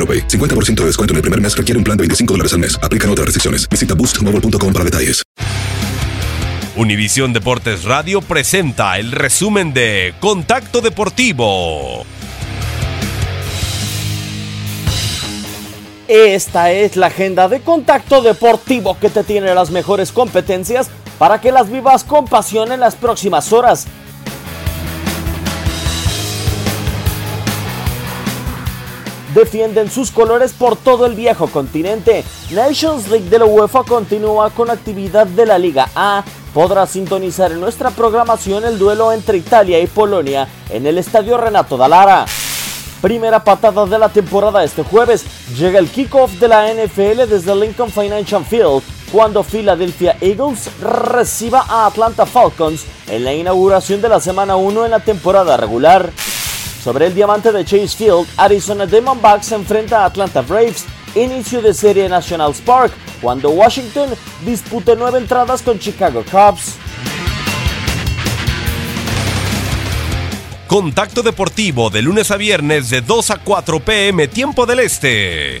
AroPay. 50% de descuento en el primer mes requiere un plan de 25 dólares al mes. Aplican otras restricciones. Visita boostmobile.com para detalles. Univisión Deportes Radio presenta el resumen de Contacto Deportivo. Esta es la agenda de Contacto Deportivo que te tiene las mejores competencias para que las vivas con pasión en las próximas horas. Defienden sus colores por todo el viejo continente. Nations League de la UEFA continúa con actividad de la Liga A. Podrá sintonizar en nuestra programación el duelo entre Italia y Polonia en el Estadio Renato Dalara. Primera patada de la temporada este jueves. Llega el kickoff de la NFL desde Lincoln Financial Field cuando Philadelphia Eagles reciba a Atlanta Falcons en la inauguración de la semana 1 en la temporada regular. Sobre el diamante de Chase Field, Arizona Diamondbacks se enfrenta a Atlanta Braves, inicio de serie National Spark, cuando Washington dispute nueve entradas con Chicago Cubs. Contacto Deportivo de lunes a viernes de 2 a 4 pm tiempo del Este.